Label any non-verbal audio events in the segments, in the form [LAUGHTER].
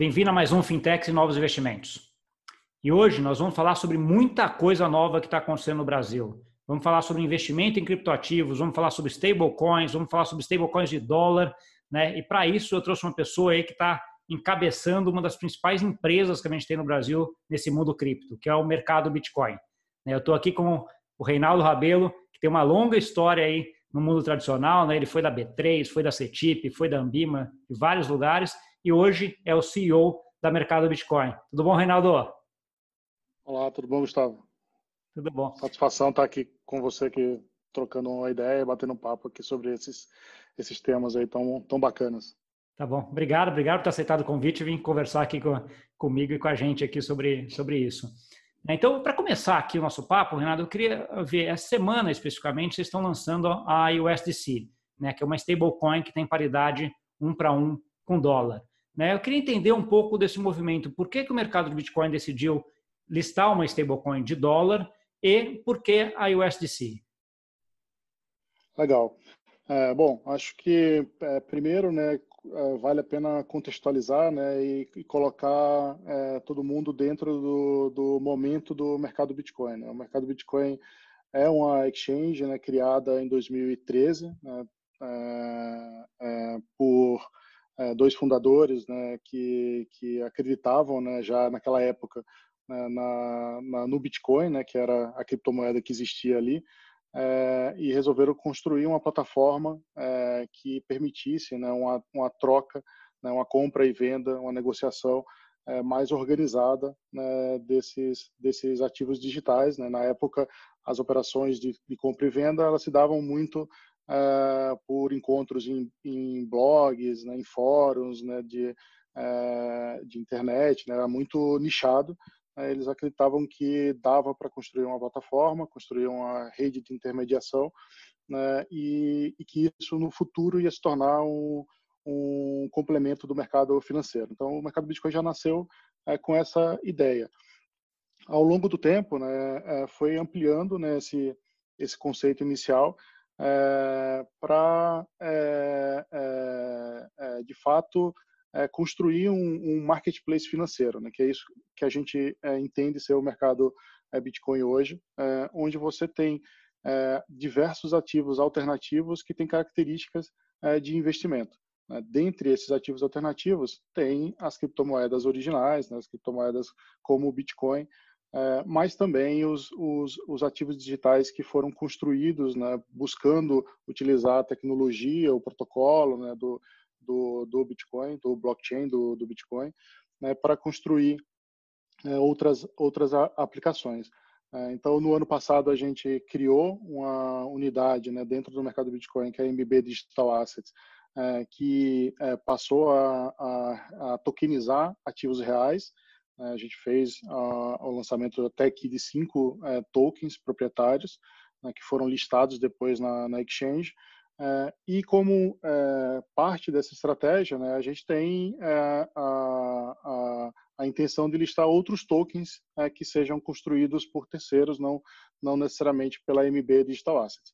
bem-vindo a mais um Fintechs e Novos Investimentos. E hoje nós vamos falar sobre muita coisa nova que está acontecendo no Brasil. Vamos falar sobre investimento em criptoativos, vamos falar sobre stablecoins, vamos falar sobre stablecoins de dólar, né? E para isso eu trouxe uma pessoa aí que está encabeçando uma das principais empresas que a gente tem no Brasil nesse mundo cripto, que é o mercado Bitcoin. Eu estou aqui com o Reinaldo Rabelo, que tem uma longa história aí no mundo tradicional, né? Ele foi da B3, foi da CETIP, foi da Ambima, de vários lugares, e hoje é o CEO da Mercado Bitcoin. Tudo bom, Reinaldo? Olá, tudo bom, Gustavo? Tudo bom. Satisfação estar aqui com você, aqui, trocando uma ideia, batendo um papo aqui sobre esses, esses temas aí tão, tão bacanas. Tá bom. Obrigado, obrigado por ter aceitado o convite e vir conversar aqui com, comigo e com a gente aqui sobre, sobre isso. Então, para começar aqui o nosso papo, Renato, eu queria ver, essa semana especificamente, vocês estão lançando a USDC, né, que é uma stablecoin que tem paridade um para um com dólar. Né? Eu queria entender um pouco desse movimento. Por que, que o mercado de Bitcoin decidiu listar uma stablecoin de dólar e por que a USDC? Legal. É, bom, acho que é, primeiro, né, é, vale a pena contextualizar, né, e, e colocar é, todo mundo dentro do, do, momento do mercado Bitcoin. Né? O mercado Bitcoin é uma exchange, né, criada em 2013, né, é, é, dois fundadores, né, que, que acreditavam, né, já naquela época né, na, na, no Bitcoin, né, que era a criptomoeda que existia ali, é, e resolveram construir uma plataforma é, que permitisse né, uma, uma troca, né, uma compra e venda, uma negociação é, mais organizada né, desses, desses ativos digitais. Né. Na época, as operações de, de, compra e venda elas se davam muito por encontros em, em blogs, né, em fóruns né, de, de internet, né, era muito nichado né, eles acreditavam que dava para construir uma plataforma, construir uma rede de intermediação, né, e, e, que isso no futuro ia se tornar um, um, complemento do mercado financeiro. Então, o mercado Bitcoin já nasceu é, com essa ideia. Ao longo do tempo, né, é, foi ampliando né, esse, esse conceito inicial é, para, é, de fato, é, construir um, um, marketplace financeiro, né, que é isso que a gente é, entende ser o mercado é, Bitcoin hoje, onde você tem diversos ativos alternativos que têm características de investimento. Né. Dentre esses ativos alternativos, tem as criptomoedas originais, né, as criptomoedas como o Bitcoin, mas também os, os, os, ativos digitais que foram construídos né, buscando utilizar a tecnologia, o protocolo né, do, do, do Bitcoin, do blockchain do, do Bitcoin, né, para construir é, outras, outras aplicações. É, então, no ano passado, a gente criou uma unidade né, dentro do mercado Bitcoin, que é a MB Digital Assets, é, que é, passou a, a, a, tokenizar ativos reais. É, a gente fez a, o lançamento até aqui de cinco é, tokens proprietários, né, que foram listados depois na, na exchange, é, e como é, parte dessa estratégia, né, a gente tem a, a, a, intenção de listar outros tokens é, que sejam construídos por terceiros, não, não necessariamente pela MB Digital Assets.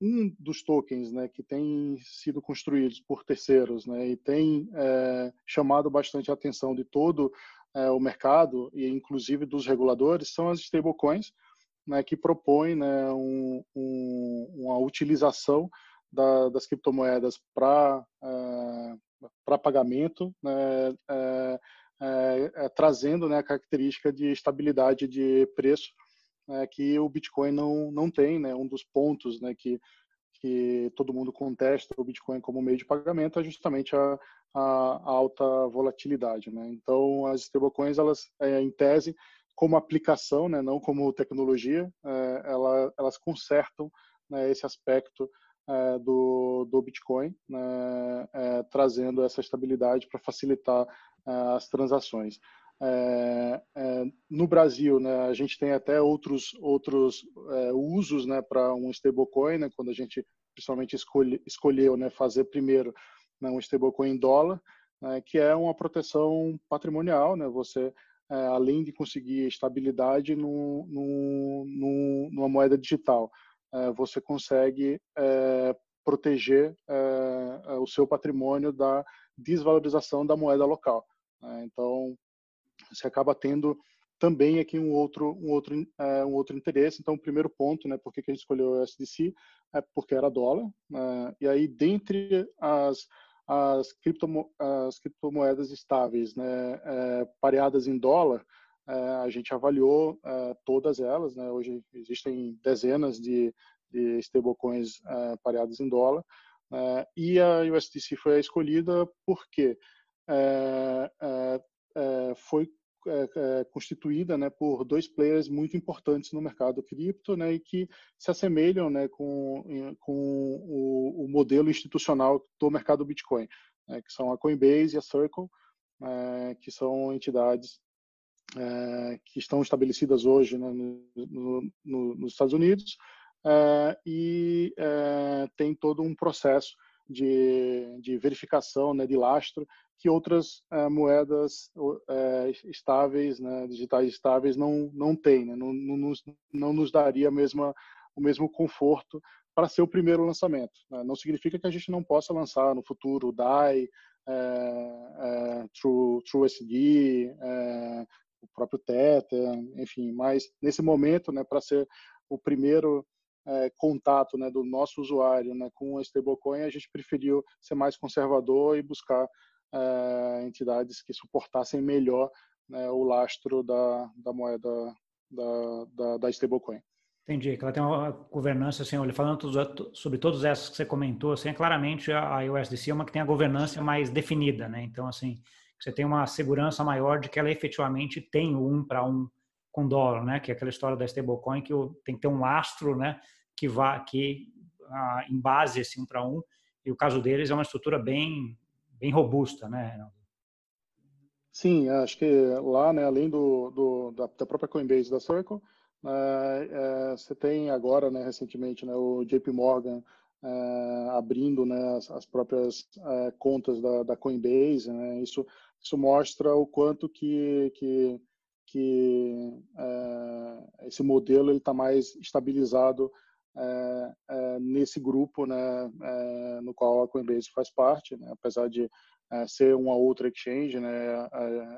Um dos tokens né, que tem sido construídos por terceiros né, e tem chamado bastante a atenção de todo o mercado e inclusive dos reguladores são as stablecoins, né, que propõe né, um, um, uma utilização da, das criptomoedas para é, para pagamento, né, é, é, é, trazendo né, a característica de estabilidade de preço né, que o Bitcoin não, não tem. Né, um dos pontos né, que, que todo mundo contesta o Bitcoin como meio de pagamento é justamente a, a, alta volatilidade. Né? Então, as stablecoins, elas, é, em tese, como aplicação, né, não como tecnologia, é, ela, elas consertam né, esse aspecto é, do, do Bitcoin, né, é, trazendo essa estabilidade para facilitar é, as transações. É, é, no Brasil, né, a gente tem até outros outros é, usos né, para um stablecoin, né, quando a gente principalmente escolhe, escolheu né, fazer primeiro né, um stablecoin em dólar, né, que é uma proteção patrimonial. Né, você é, além de conseguir estabilidade no, no, no, numa moeda digital. É, você consegue é, proteger o seu patrimônio da desvalorização da moeda local. Né? Então, você acaba tendo também aqui um outro um outro é, um outro interesse. Então o primeiro ponto né por que, a gente escolheu o USDC é porque era dólar né? e aí dentre as as, criptomo as criptomoedas estáveis né é, pareadas em dólar é, a gente avaliou é, todas elas né. Hoje existem dezenas de, de stablecoins é, pareadas em dólar é, e a USDC foi a escolhida. Porque foi é, é, constituída né, por dois players muito importantes no mercado cripto né, e que se assemelham né, com, com o, o modelo institucional do mercado Bitcoin, né, que são a Coinbase e a Circle, é, que são entidades é, que estão estabelecidas hoje né, no, no, nos Estados Unidos é, e tem todo um processo de, de verificação, né, de lastro, que outras é, moedas é, estáveis, né, digitais estáveis, não, não têm, né, não, não, nos, não nos daria mesma, o mesmo conforto para ser o primeiro lançamento. Né? Não significa que a gente não possa lançar no futuro DAI, é, True, TrueSD, o próprio Tether, enfim, mas nesse momento, né, para ser o primeiro é, contato né, do nosso usuário né, com a stablecoin, a gente preferiu ser mais conservador e buscar é, entidades que suportassem melhor né, o lastro da, da moeda da, da, da stablecoin. Entendi, que ela tem uma governança, assim, falando sobre todas essas que você comentou, assim, é claramente a USDC é uma que tem a governança mais definida, né? Então, assim, você tem uma segurança maior de que ela efetivamente tem um para um com dólar, né? Que é aquela história da stablecoin que tem que ter um lastro, né? Que vá, que ah, em base esse um para um. E o caso deles é uma estrutura bem, bem robusta, né? Sim, acho que lá, né? Além do, do da, da, própria Coinbase da Circle, é, é, você tem agora, né? Recentemente, né? O JP Morgan é, abrindo né, as, as próprias é, contas da, da Coinbase, né? Isso isso mostra o quanto que, que que é, esse modelo ele está mais estabilizado é, é, nesse grupo, né, no qual a Coinbase faz parte, né, apesar de ser uma outra exchange, né,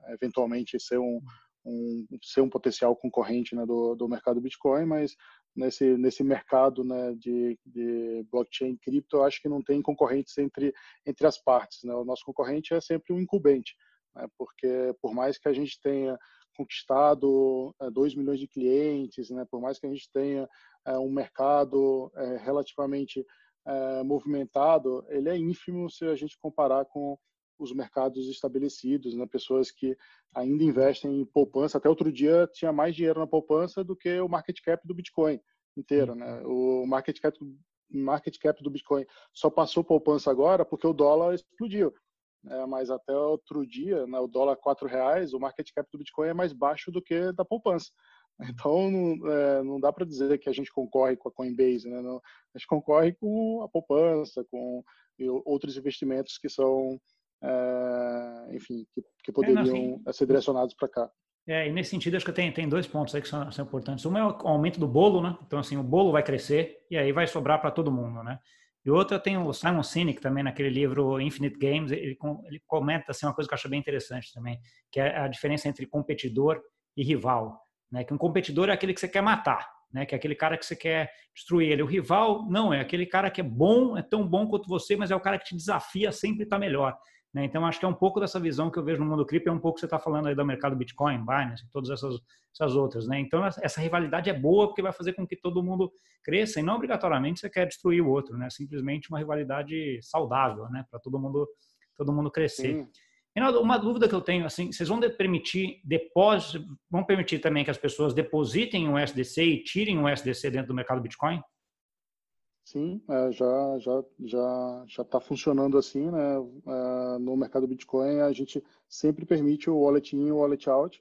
eventualmente ser um, um, ser um potencial concorrente né, do, do mercado Bitcoin, mas nesse nesse mercado né, de, de blockchain cripto, eu acho que não tem concorrentes entre entre as partes. Né? O nosso concorrente é sempre um incumbente, né? porque por mais que a gente tenha conquistado 2 é, milhões de clientes, né? por mais que a gente tenha é, um mercado é, relativamente movimentado, ele é ínfimo se a gente comparar com os mercados estabelecidos, né? pessoas que ainda investem em poupança. Até outro dia tinha mais dinheiro na poupança do que o market cap do Bitcoin inteiro. Né? Uhum. O market cap, market cap do Bitcoin só passou poupança agora porque o dólar explodiu é, mas até outro dia, né, o dólar quatro reais, o market cap do Bitcoin é mais baixo do que da poupança. [LAUGHS] Então não, é, não dá para dizer que a gente concorre com a Coinbase, né? Não, a gente concorre com a poupança, com outros investimentos que são, é, enfim, que, que poderiam é, não, ser direcionados para cá. É, e nesse sentido, acho que tem, tem dois pontos aí que são, são importantes. Um é o aumento do bolo, né? Então, assim, o bolo vai crescer e aí vai sobrar para todo mundo, né? E outra tem o Simon Sinek também naquele livro Infinite Games, ele, ele comenta assim uma coisa que eu acho bem interessante também, que é a diferença entre competidor e rival, né? Que um competidor é aquele que você quer matar, né? Que é aquele cara que você quer destruir ele. O rival não é aquele cara que é bom, é tão bom quanto você, mas é o cara que te desafia sempre estar tá melhor. Né? Então, acho que é um pouco dessa visão que eu vejo no mundo cripto, é um pouco que você está falando aí do mercado Bitcoin, Binance, todas essas, essas outras. Né? Então, essa rivalidade é boa porque vai fazer com que todo mundo cresça e não obrigatoriamente você quer destruir o outro, né? simplesmente uma rivalidade saudável né? para todo mundo, todo mundo crescer. Reinaldo, uma dúvida que eu tenho, assim, vocês vão permitir depósito, vão permitir também que as pessoas depositem um SDC e tirem um SDC dentro do mercado Bitcoin? Sim, é, já já já já está funcionando assim, né? É, no mercado Bitcoin a gente sempre permite o wallet in e o wallet out.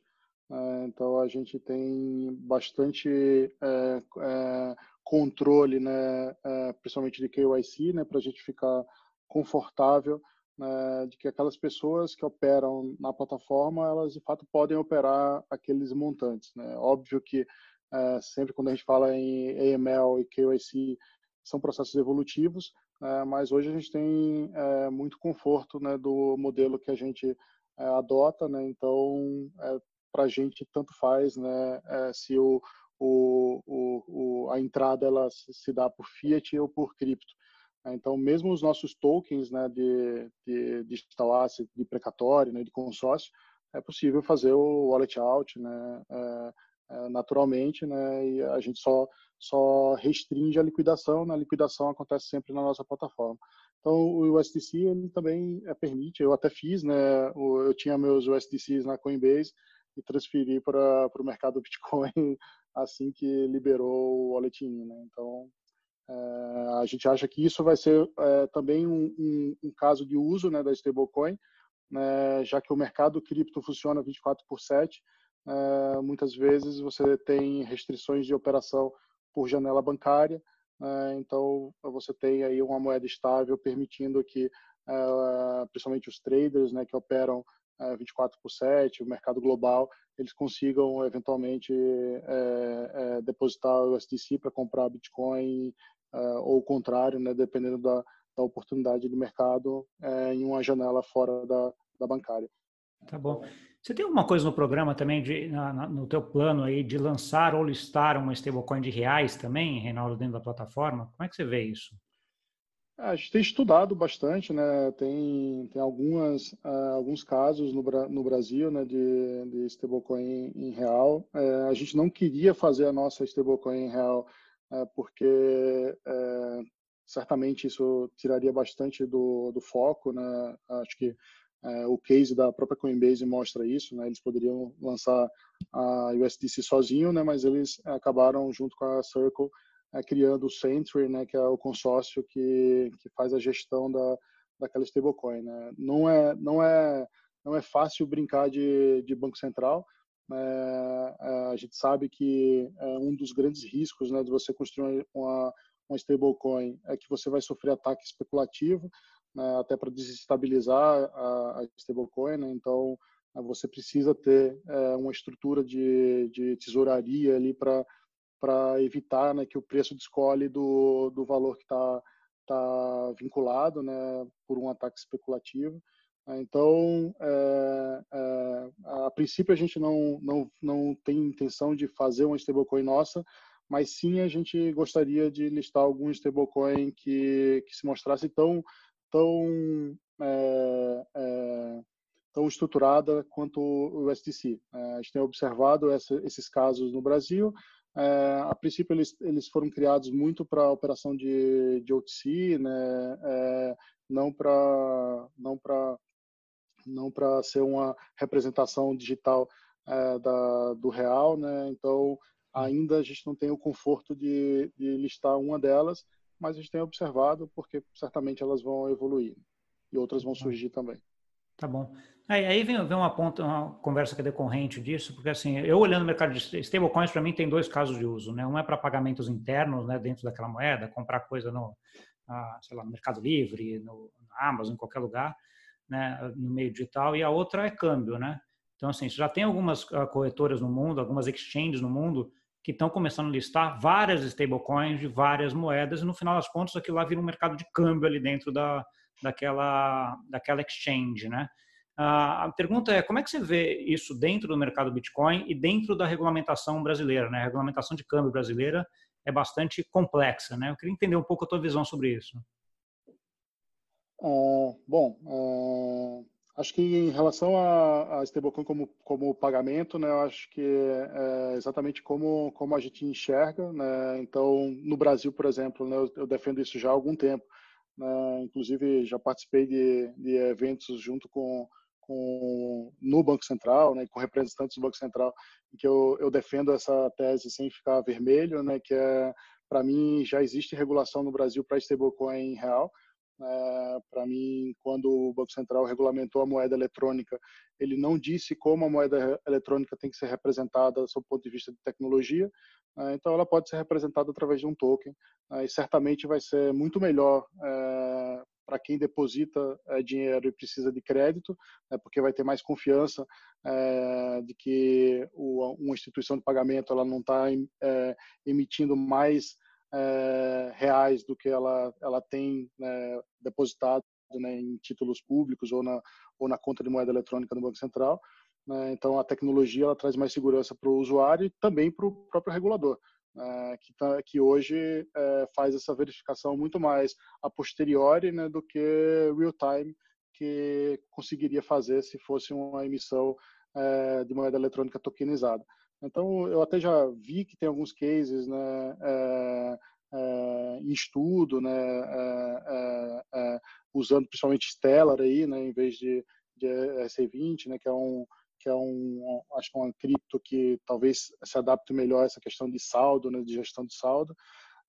É, então a gente tem bastante é, é, controle, né? É, principalmente de KYC, né? Para a gente ficar confortável né? de que aquelas pessoas que operam na plataforma elas de fato podem operar aqueles montantes, né? Óbvio que sempre quando a gente fala em AML e KYC são processos evolutivos, é, mas hoje a gente tem é, muito conforto né, do modelo que a gente adota, né? Então, para a gente tanto faz, né? se o, o, o, a entrada ela se dá por fiat ou por cripto. Então, mesmo os nossos tokens né, de, de digital asset, de precatório, né, de consórcio, é possível fazer o wallet out, né, é, é, naturalmente, né, e a gente só só restringe a liquidação, né, a liquidação acontece sempre na nossa plataforma. Então, o USDC ele também é, permite, eu até fiz, né, eu tinha meus USDCs na Coinbase e transferi para o mercado Bitcoin [LAUGHS] assim que liberou o wallet in, né, então é, a gente acha que isso vai ser é, também um, um, um, caso de uso né, da stablecoin, né, já que o mercado cripto funciona 24 por 7, é, muitas vezes você tem restrições de operação por janela bancária, né, então você tem aí uma moeda estável permitindo que, é, principalmente os traders né, que operam 24 por 7, o mercado global, eles consigam eventualmente é, é, depositar o USDC para comprar Bitcoin ou o contrário, né, dependendo da, da oportunidade de mercado em uma janela fora da, da bancária. Tá bom. Você tem alguma coisa no programa também, de, na, na, no teu plano aí, de lançar ou listar uma stablecoin de reais também, Reinaldo, dentro da plataforma? Como é que você vê isso? É, a gente tem estudado bastante, né? Tem, tem algumas, uh, alguns casos no, no Brasil, né, de, de stablecoin em, real. Uh, a gente não queria fazer a nossa stablecoin em real é, porque certamente isso tiraria bastante do, do foco, né? Acho que é, o case da própria Coinbase mostra isso, né? Eles poderiam lançar a USDC sozinho, né? Mas eles acabaram junto com a Circle é, criando o Sentry, né? Que é o consórcio que que faz a gestão da daquela stablecoin, né? Não é não é não é fácil brincar de, de banco central, é, é, a gente sabe que é um dos grandes riscos né, de você construir uma, uma stablecoin é que você vai sofrer ataque especulativo, né, até para desestabilizar a, a stablecoin. Né, então, é, você precisa ter é, uma estrutura de, de tesouraria ali para para evitar né, que o preço descole do, do valor que está tá vinculado né, por um ataque especulativo. Né? Então, é, é, a princípio a gente não, não, não tem intenção de fazer uma stablecoin nossa, mas sim a gente gostaria de listar algum stablecoin que, que se mostrasse tão, tão, é, é tão estruturada quanto o USDC. É, a gente tem observado essa, esses casos no Brasil. A princípio eles, eles foram criados muito para operação de, de OTC, né? não para não não ser uma representação digital da, do real, né? Então ainda a gente não tem o conforto de, de listar uma delas, mas a gente tem observado porque certamente elas vão evoluir e outras vão surgir também. Tá bom. Aí, aí vem, vem uma, ponta, uma conversa que é decorrente disso, porque assim, eu olhando o mercado de stablecoins, para mim tem dois casos de uso, né? Um é para pagamentos internos, né, dentro daquela moeda, comprar coisa no, ah, sei lá, no Mercado Livre, no, na Amazon, em qualquer lugar né, no meio digital, e a outra é câmbio, né? Então, assim, já tem algumas ah, corretoras no mundo, algumas exchanges no mundo que estão começando a listar várias stablecoins de várias moedas e no final das contas aquilo lá vira um mercado de câmbio ali dentro da, daquela, daquela exchange, né? A pergunta é como é que você vê isso dentro do mercado Bitcoin e dentro da regulamentação brasileira, né? A regulamentação de câmbio brasileira é bastante complexa, né? Eu queria entender um pouco a tua visão sobre isso. Uh, bom, uh, acho que em relação a, a stablecoin como, como pagamento, né, eu acho que é, é exatamente como, como a gente enxerga. Né, então, no Brasil, por exemplo, né, eu, eu, defendo isso já há algum tempo. Né, inclusive, já participei de, de eventos junto com, com no Banco Central, né, com representantes do Banco Central, em que eu, eu defendo essa tese sem ficar vermelho, né, que é, para mim, já existe regulação no Brasil para stablecoin real. É, para mim, quando o Banco Central regulamentou a moeda eletrônica, ele não disse como a moeda eletrônica tem que ser representada sob o ponto de vista de tecnologia. É, então, ela pode ser representada através de um token é, e certamente vai ser muito melhor é, para quem deposita é, dinheiro e precisa de crédito, né, porque vai ter mais confiança é, de que o, uma instituição de pagamento ela não está emitindo mais é, reais do que ela, ela tem né, depositado né, em títulos públicos ou na, ou na conta de moeda eletrônica do Banco Central. Né? Então, a tecnologia ela traz mais segurança para o usuário e também para o próprio regulador. É, que, tá, que, hoje é, faz essa verificação muito mais a posteriori né, do que real time que conseguiria fazer se fosse uma emissão é, de moeda eletrônica tokenizada. Então, eu até já vi que tem alguns cases né, é, é, em estudo, né, usando principalmente Stellar aí, né, em vez de, de ERC20, né, que é um que é um, acho que é uma cripto que talvez se adapte melhor a essa questão de saldo, né, de gestão de saldo.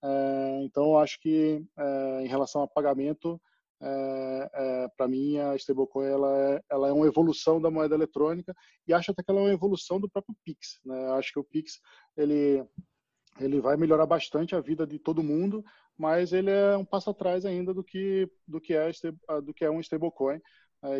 É, então, acho que é, em relação a pagamento, é, é, para mim a stablecoin ela é, ela é uma evolução da moeda eletrônica e acho até que ela é uma evolução do próprio Pix. Né? Acho que o Pix ele ele vai melhorar bastante a vida de todo mundo, mas ele é um passo atrás ainda do que do que é do que é um stablecoin.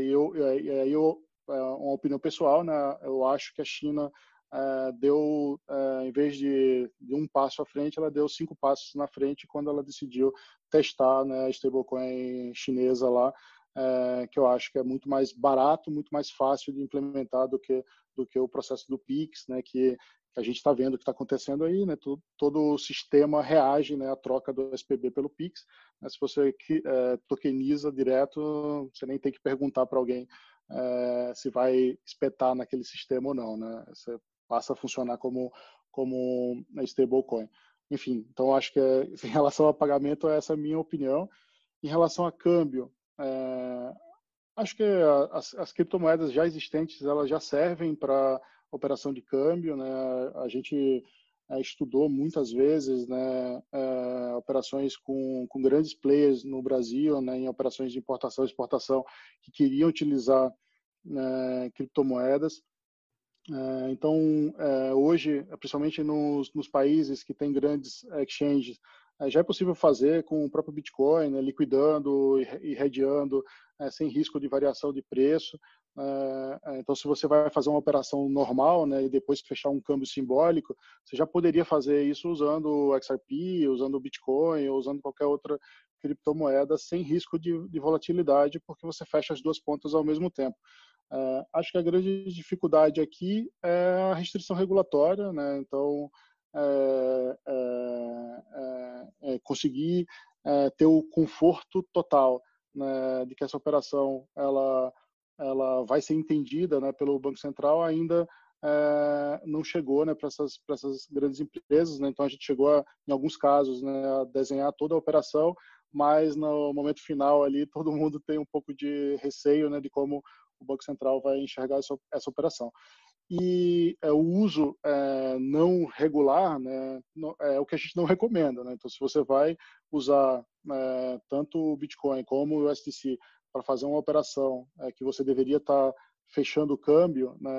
E eu, eu é uma opinião pessoal, né? Eu acho que a China é, deu, é, em vez de, de, um passo à frente, ela deu cinco passos na frente quando ela decidiu testar né, a stablecoin chinesa lá, é, que eu acho que é muito mais barato, muito mais fácil de implementar do que do que o processo do Pix, né, que, a gente está vendo o que está acontecendo aí, né, todo, todo, o sistema reage né, à troca do SPB pelo Pix. Né, se você é, tokeniza direto, você nem tem que perguntar para alguém é, se vai espetar naquele sistema ou não, né? Você passa a funcionar como como stablecoin. Enfim, então acho que é, [LAUGHS] em relação a pagamento essa é a minha opinião. Em relação a câmbio, é, acho que as, as, criptomoedas já existentes elas já servem para operação de câmbio, né? A gente é, estudou muitas vezes né, é, operações com, com grandes players no Brasil, né, em operações de importação e exportação, que queriam utilizar né, criptomoedas. É, então, é, hoje, principalmente nos, nos, países que têm grandes exchanges, é, já é possível fazer com o próprio Bitcoin, né, liquidando e, e redeando sem risco de variação de preço. Então, se você vai fazer uma operação normal né, e depois fechar um câmbio simbólico, você já poderia fazer isso usando o XRP, usando o Bitcoin, ou usando qualquer outra criptomoeda sem risco de, de volatilidade, porque você fecha as duas pontas ao mesmo tempo. É, acho que a grande dificuldade aqui é a restrição regulatória, né? então é, é, é conseguir ter o conforto total né, de que essa operação ela ela vai ser entendida né, pelo Banco Central ainda é, não chegou né, para essas, essas grandes empresas. Né? Então, a gente chegou, a, em alguns casos, né, a desenhar toda a operação, mas no momento final ali [LAUGHS] todo mundo tem um pouco de receio né, de como o Banco Central vai enxergar essa, essa operação. E é, o uso é, não regular né, é o que a gente não recomenda. Né? Então, se você vai usar é, tanto o Bitcoin como o USDC para fazer uma operação é, que você deveria estar tá fechando o câmbio, né,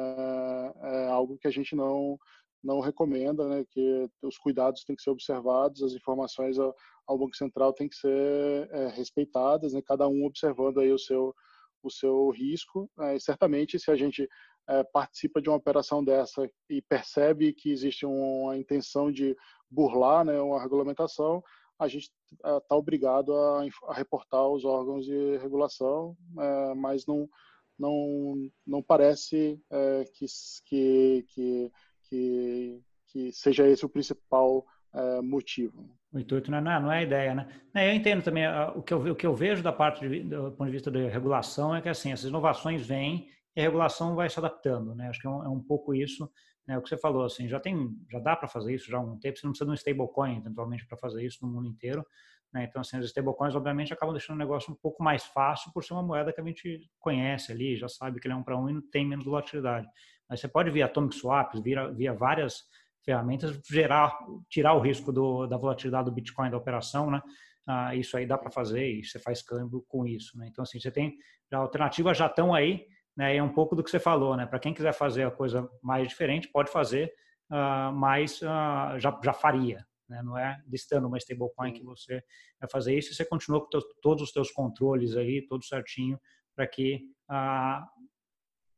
é algo que a gente não não recomenda, né, que os cuidados têm que ser observados, as informações ao, Banco Central têm que ser é, respeitadas, né, cada um observando aí o seu o seu risco. É, e certamente, se a gente é, participa de uma operação dessa e percebe que existe uma intenção de burlar né, uma regulamentação, a gente está é, obrigado a, a, reportar os órgãos de regulação, é, mas não, não, não parece que, que, que, que, seja esse o principal é, motivo. O intuito não é, não é a ideia, né? É, eu entendo também, o que eu, o que eu vejo da parte de, do ponto de vista da regulação é que assim, essas inovações vêm e a regulação vai se adaptando, né? Acho que é um, é um pouco isso né, o que você falou, assim, já tem, já dá para fazer isso já há um tempo, você não precisa de um stablecoin eventualmente para fazer isso no mundo inteiro. Né? Então, assim, os stablecoins obviamente acabam deixando o negócio um pouco mais fácil por ser uma moeda que a gente conhece ali, já sabe que ele é um para um e tem menos volatilidade. Mas você pode via atomic swaps, via, via várias ferramentas gerar, tirar o risco do, da volatilidade do Bitcoin da operação, né? Ah, isso aí dá para fazer e você faz câmbio com isso, né? Então assim, você tem alternativas já estão aí né? E é um pouco do que você falou, né? Para quem quiser fazer a coisa mais diferente, pode fazer, uh, mas uh, já, já faria, né? Não é listando uma stablecoin que você vai fazer isso e você continua com teus, todos os seus controles aí, tudo certinho, para que a,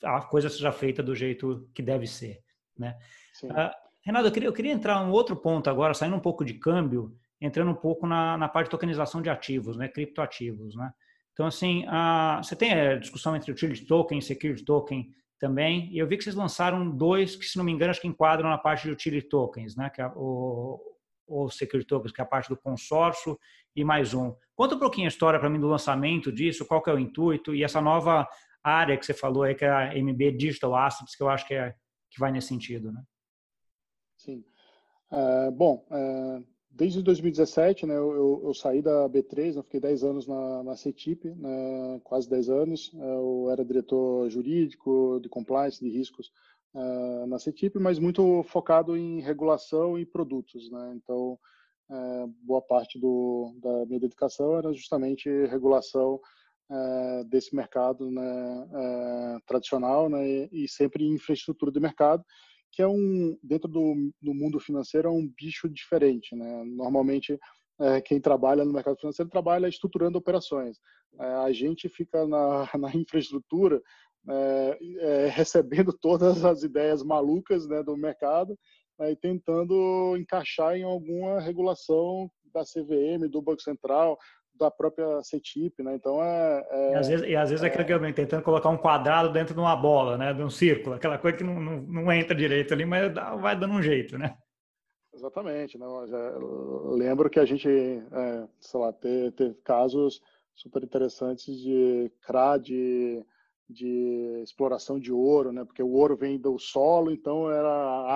a coisa seja feita do jeito que deve ser, né? Uh, Renato, eu queria, eu queria entrar um outro ponto agora, saindo um pouco de câmbio, entrando um pouco na, na parte de tokenização de ativos, né? Criptoativos, né? Então, assim, a, você tem a discussão entre utility token e security token também, e eu vi que vocês lançaram dois que, se não me engano, acho que enquadram na parte de utility tokens, né? Que é o, o security tokens, que é a parte do consórcio, e mais um. Conta um pouquinho a história para mim do lançamento disso, qual que é o intuito e essa nova área que você falou aí, que é a MB Digital Assets, que eu acho que, é, que vai nesse sentido, né? Sim. Uh, bom, uh, desde 2017, né, eu, eu, saí da B3, eu fiquei 10 anos na, na CETIP, né, quase 10 anos. Uh, eu era diretor jurídico, de compliance, de riscos na CETIP, mas muito focado em regulação e produtos. Né? Então, boa parte do, da minha dedicação era justamente regulação desse mercado né, tradicional né, e sempre infraestrutura de mercado que é um dentro do, do mundo financeiro é um bicho diferente, né? Normalmente é, quem trabalha no mercado financeiro trabalha estruturando operações. É, a gente fica na, [LAUGHS] na infraestrutura é, é, recebendo todas as ideias malucas né, do mercado né, e tentando encaixar em alguma regulação da CVM, do Banco Central, da própria CETIP, né? Então é, é e às vezes, e às vezes é, aquilo que eu tentando colocar um quadrado dentro de uma bola, né? De um círculo, aquela coisa que não, não, não entra direito ali, mas dá, vai dando um jeito, né? Exatamente. Já lembro que a gente, é, sei lá, teve, teve casos super interessantes de CRA, de, de exploração de ouro, né? Porque o ouro vem do solo, então era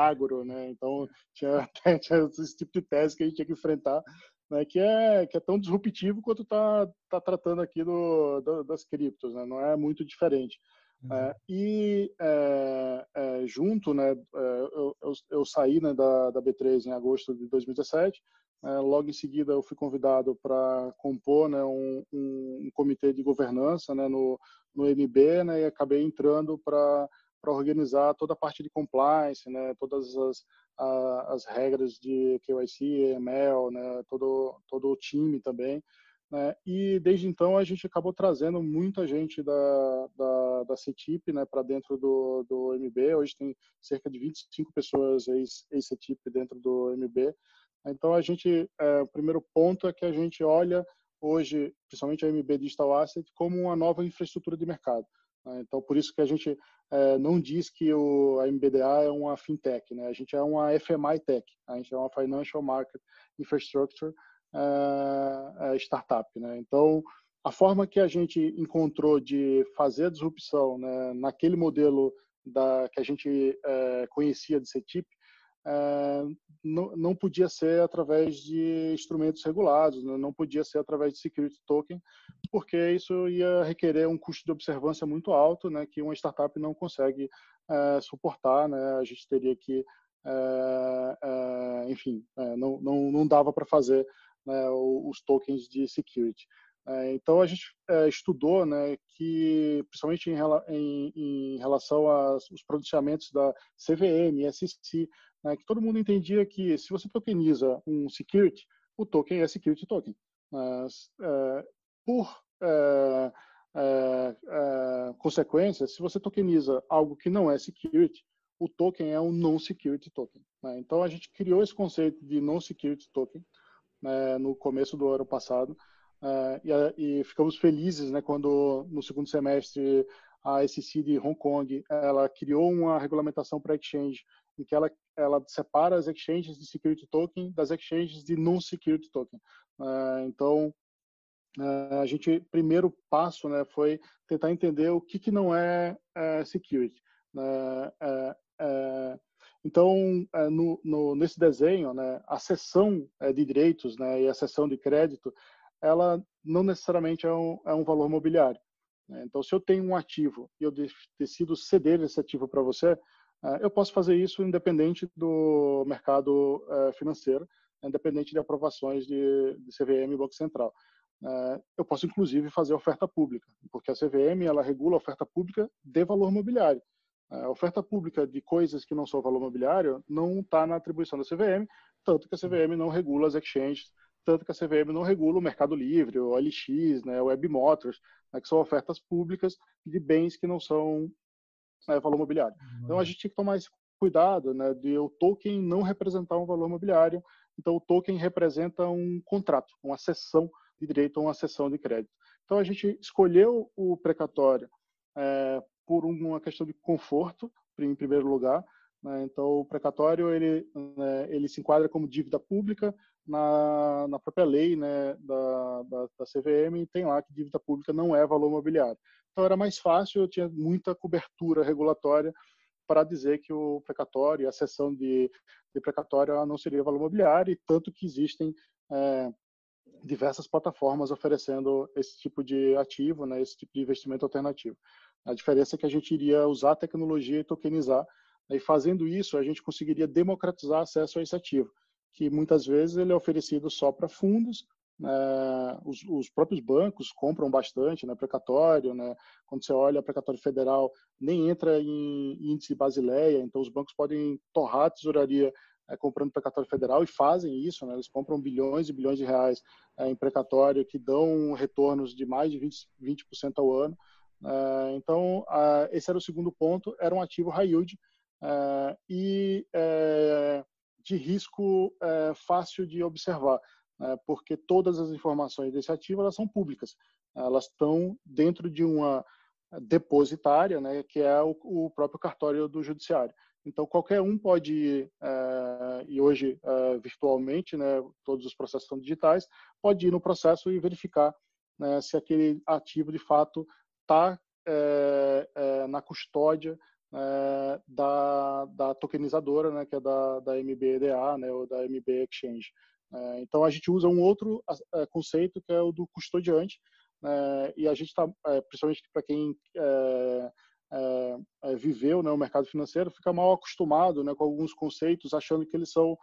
agro, né? Então tinha, [LAUGHS] tinha esse tipo de tese que a gente tinha que enfrentar né, que, é, que é tão disruptivo quanto está tá tratando aqui do, do, das criptos, né, não é muito diferente. Uhum. É, e é, é, junto, né, é, eu, eu, eu, saí né, da, da B3 em agosto de 2017, é, logo em seguida eu fui convidado para compor né, um, um, um, comitê de governança né, no, no MB né, e acabei entrando para para organizar toda a parte de compliance, né, todas as, a, as regras de KYC, EML, né, todo, todo o time também. Né, e desde então a gente acabou trazendo muita gente da, da, da CETIP né, para dentro do, do MB. Hoje tem cerca de 25 pessoas ex-CETIP dentro do MB. Então a gente, é, o primeiro ponto é que a gente olha hoje, principalmente a MB Digital Asset, como uma nova infraestrutura de mercado. Né? Então, por isso que a gente é, não diz que o, a MBDA é uma fintech, né? a gente é uma FMI Tech, a gente é uma Financial Market Infrastructure é, é, startup. Né? Então, a forma que a gente encontrou de fazer a disrupção né, naquele modelo da, que a gente é, conhecia de CETIP não, não podia ser através de instrumentos regulados, né? não podia ser através de security token, porque isso ia requerer um custo de observância muito alto, né, que uma startup não consegue é, suportar, né, a gente teria que, é, enfim, não, não, não dava para fazer né, os tokens de security. Então a gente estudou né, que, principalmente em, em, em relação aos pronunciamentos da CVM, SEC, né, que todo mundo entendia que se você tokeniza um security, o token é security token. É, por é, é, é, consequência, se você tokeniza algo que não é security, o token é um non-security token. Né? Então, a gente criou esse conceito de non-security token né, no começo do ano passado é, e, e, ficamos felizes né, quando, no segundo semestre, a SEC de Hong Kong ela criou uma regulamentação para exchange em que ela, ela separa as exchanges de security token das exchanges de non-security token. Uh, então, uh, a gente, primeiro passo né, foi tentar entender o que, que não é security. Né, então, no, no, nesse desenho, né, a seção de direitos né, e a seção de crédito, ela não necessariamente é um, é um valor mobiliário. Né. Então, se eu tenho um ativo e eu decido ceder esse ativo para você, é, eu posso fazer isso independente do mercado é, financeiro, independente de aprovações de, de CVM e Banco Central. É, eu posso, inclusive, fazer oferta pública, porque a CVM ela regula a oferta pública de valor mobiliário. A oferta pública de coisas que não são valor mobiliário não está na atribuição da CVM, tanto que a CVM não regula as exchanges, tanto que a CVM não regula o Mercado Livre, o OLX, né, o Web Motors, né, que são ofertas públicas de bens que não são né, valor mobiliário. Uhum. Então a gente tinha que tomar esse cuidado né, de o token não representar um valor mobiliário. Então o token representa um contrato, uma cessão de direito ou uma cessão de crédito. Então a gente escolheu o precatório é, por uma questão de conforto, em primeiro lugar. Né? Então o precatório ele né, ele se enquadra como dívida pública na, na própria lei né, da, da, da CVM tem lá que dívida pública não é valor mobiliário. Então era mais fácil, eu tinha muita cobertura regulatória para dizer que o precatório, a sessão de, de precatório não seria valor mobiliário, e tanto que existem é, diversas plataformas oferecendo esse tipo de ativo, né, esse tipo de investimento alternativo. A diferença é que a gente iria usar a tecnologia e tokenizar, né, e fazendo isso a gente conseguiria democratizar acesso a esse ativo, que muitas vezes ele é oferecido só para fundos é, os, os, próprios bancos compram bastante, né, precatório, né, quando você olha precatório federal, nem entra em índice Basileia, então os bancos podem torrar a tesouraria é, comprando precatório federal e fazem isso, né, eles compram bilhões e bilhões de reais é, em precatório que dão retornos de mais de 20%, 20 ao ano. É, então, esse era o segundo ponto, era um ativo high yield é, e é, de risco fácil de observar né, porque todas as informações desse ativo elas são públicas. Elas estão dentro de uma depositária, né, que é o, o próprio cartório do judiciário. Então, qualquer um pode é, e hoje é, virtualmente, né, todos os processos são digitais, pode ir no processo e verificar né, se aquele ativo de fato está é, é, na custódia é, da, da tokenizadora, né, que é da, da MBDA, né, ou da MB Exchange. É, então a gente usa um outro é, conceito que é o do custodiante né, e a gente está, é, principalmente para quem viveu né, o mercado financeiro, fica mal acostumado né, com alguns conceitos, achando que eles são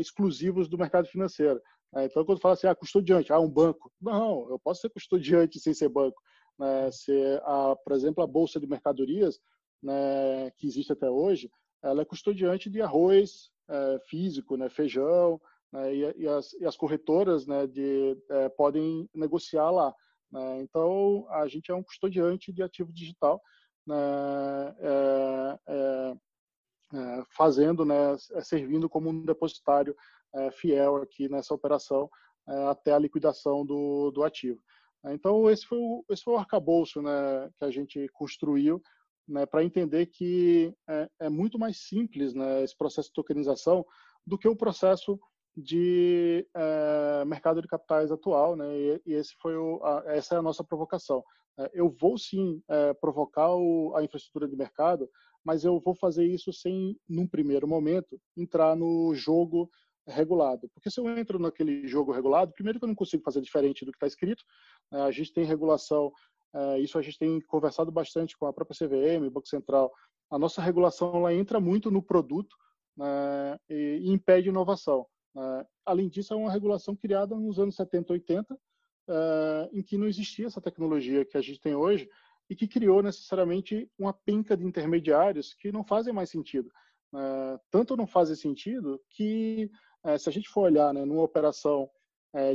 exclusivos do mercado financeiro. Então, quando fala assim, ah, custodiante, ah, um banco. Não, eu posso ser custodiante [LAUGHS] sem ser banco. Né? Se, a, por exemplo, a Bolsa de Mercadorias, né, que existe até hoje, ela é custodiante de arroz é, físico, né, feijão, né, e, e, as, e, as, corretoras né, de, é, podem negociar lá. Né, então, a gente é um custodiante de ativo digital, né, é, é, é fazendo, né, é, servindo como um depositário fiel aqui nessa operação até a liquidação do, do ativo. Então, esse foi o, esse foi o arcabouço né, que a gente construiu né, para entender que é, é, muito mais simples né, esse processo de tokenização do que o processo de é, mercado de capitais atual, né? E, e esse foi o, a, essa é a nossa provocação. É, eu vou sim é, provocar o, a infraestrutura de mercado, mas eu vou fazer isso sem, num primeiro momento, entrar no jogo regulado. Porque se eu entro naquele jogo regulado, primeiro que eu não consigo fazer diferente do que está escrito. Né? a gente tem regulação, isso a gente tem conversado bastante com a própria CVM, Banco Central. A nossa regulação ela entra muito no produto né, e, impede inovação. Uh, além disso, é uma regulação criada nos anos 70, 80, uh, em que não existia essa tecnologia que a gente tem hoje e que criou necessariamente uma penca de intermediários que não fazem mais sentido. Uh, tanto não fazem sentido que, eh, se a gente for olhar né, numa operação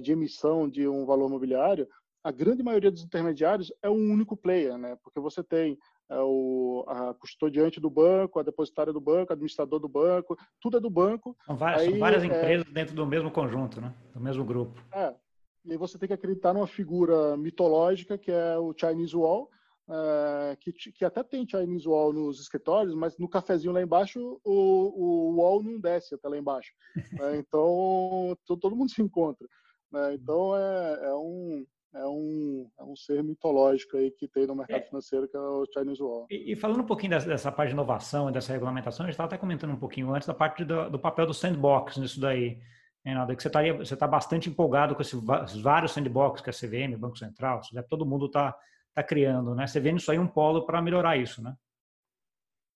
de emissão de um valor mobiliário, a grande maioria dos intermediários é um único player, né? Porque você tem é o a custodiante do banco, a depositária do banco, administrador do banco, tudo é do banco. São várias, aí, são várias é, empresas dentro do mesmo conjunto, né? Do mesmo grupo. É. E aí você tem que acreditar numa figura mitológica que é o Chinese Wall, é, que, que até tem Chinese Wall nos escritórios, mas no cafezinho lá embaixo o, o wall não desce até lá embaixo. [LAUGHS] É, então todo mundo se encontra. Né? Então é, é um é um, é um ser mitológico aí que tem no mercado é. financeiro, que é o Chinese Wall. E, e falando um pouquinho dessa, dessa, parte de inovação e dessa regulamentação, a gente estava até comentando um pouquinho antes da parte do, do papel do sandbox nisso daí, Reinaldo, que você está você tá bastante empolgado com esses vários sandbox que a CVM, Banco Central, todo mundo está tá criando, né? Você vê nisso aí um polo para melhorar isso, né?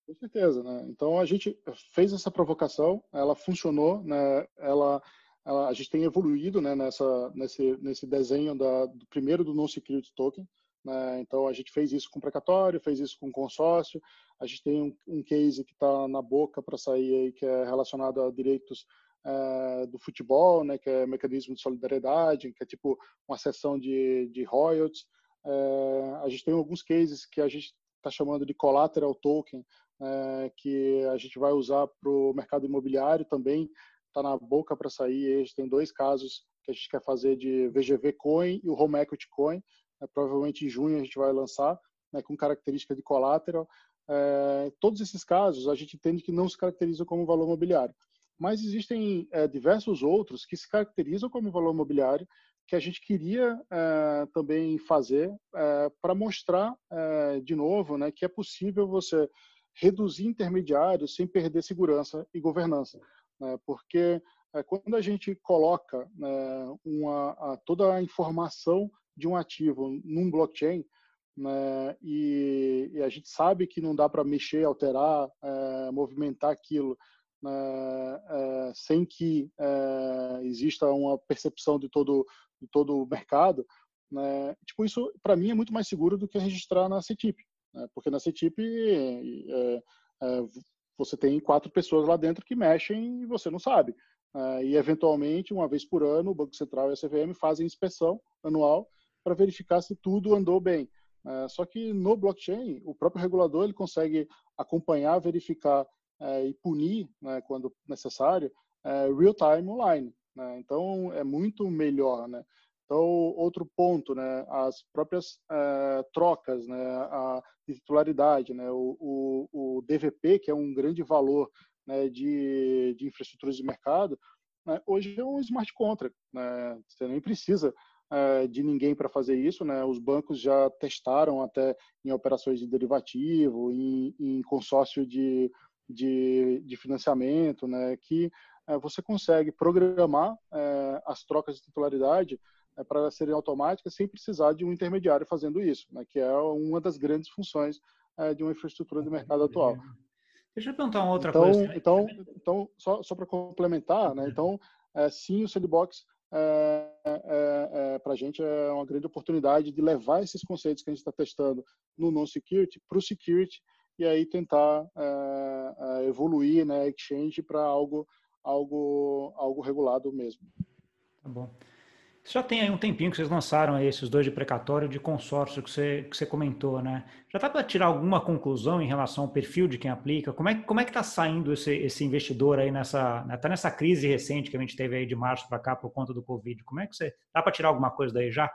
Com certeza, né? Então a gente fez essa provocação, ela funcionou, né? Ela a gente tem evoluído né, nessa, nesse, nesse desenho da, do primeiro do non-security token. Né? Então, a gente fez isso com precatório, fez isso com consórcio. A gente tem um, um case que está na boca para sair aí, que é relacionado a direitos é, do futebol, né, que é mecanismo de solidariedade, que é tipo uma sessão de, de royalties. É, a gente tem alguns cases que a gente está chamando de collateral token, é, que a gente vai usar para o mercado imobiliário também, está na boca para sair. A gente tem dois casos que a gente quer fazer de VGV Coin e o Home Equity Coin, né, provavelmente em junho a gente vai lançar, né, com característica de collateral. É, todos esses casos a gente entende que não se caracterizam como valor mobiliário. Mas existem é, diversos outros que se caracterizam como valor mobiliário que a gente queria é, também fazer é, para mostrar é, de novo né, que é possível você reduzir intermediários sem perder segurança e governança. Né, porque é, quando a gente coloca né, uma, a, toda a informação de um ativo num blockchain, né, e, e, a gente sabe que não dá para mexer, alterar, é, movimentar aquilo é, sem que exista uma percepção de todo, de todo o mercado, né, tipo, isso para mim é muito mais seguro do que registrar na CETIP, né, porque na CETIP você tem quatro pessoas lá dentro que mexem e você não sabe. É, e eventualmente, uma vez por ano, o Banco Central e a CVM fazem inspeção anual para verificar se tudo andou bem. É, só que no blockchain, o próprio regulador ele consegue acompanhar, verificar é, e punir, né, quando necessário, é, real time online. Né? Então é muito melhor, né? Então outro ponto, né, as próprias é, trocas, né, a titularidade, né, o, o, o, DVP que é um grande valor né, de, de infraestruturas de mercado, né, hoje é um smart contract, né? Você nem precisa é, de ninguém para fazer isso, né? Os bancos já testaram até em operações de derivativo, em, em consórcio de, de, de, financiamento, né? Que é, você consegue programar as trocas de titularidade é, para serem automáticas sem precisar de um intermediário fazendo isso, né? Que é uma das grandes funções é, de uma infraestrutura de mercado atual. Deixa eu perguntar uma outra então, coisa. Então, então só, só para complementar, né? Então, é, sim, o Sandbox é, é, é, para a gente é uma grande oportunidade de levar esses conceitos que a gente está testando no non-security para o security e aí tentar é, é, evoluir né, exchange para algo, algo, algo regulado mesmo. Tá bom. Já tem aí um tempinho que vocês lançaram aí esses dois de precatório de consórcio que você, que você comentou, né? Já dá para tirar alguma conclusão em relação ao perfil de quem aplica? Como é, como é que está saindo esse, esse investidor aí nessa, né? tá nessa crise recente que a gente teve aí de março para cá por conta do Covid? Como é que você, dá para tirar alguma coisa daí já?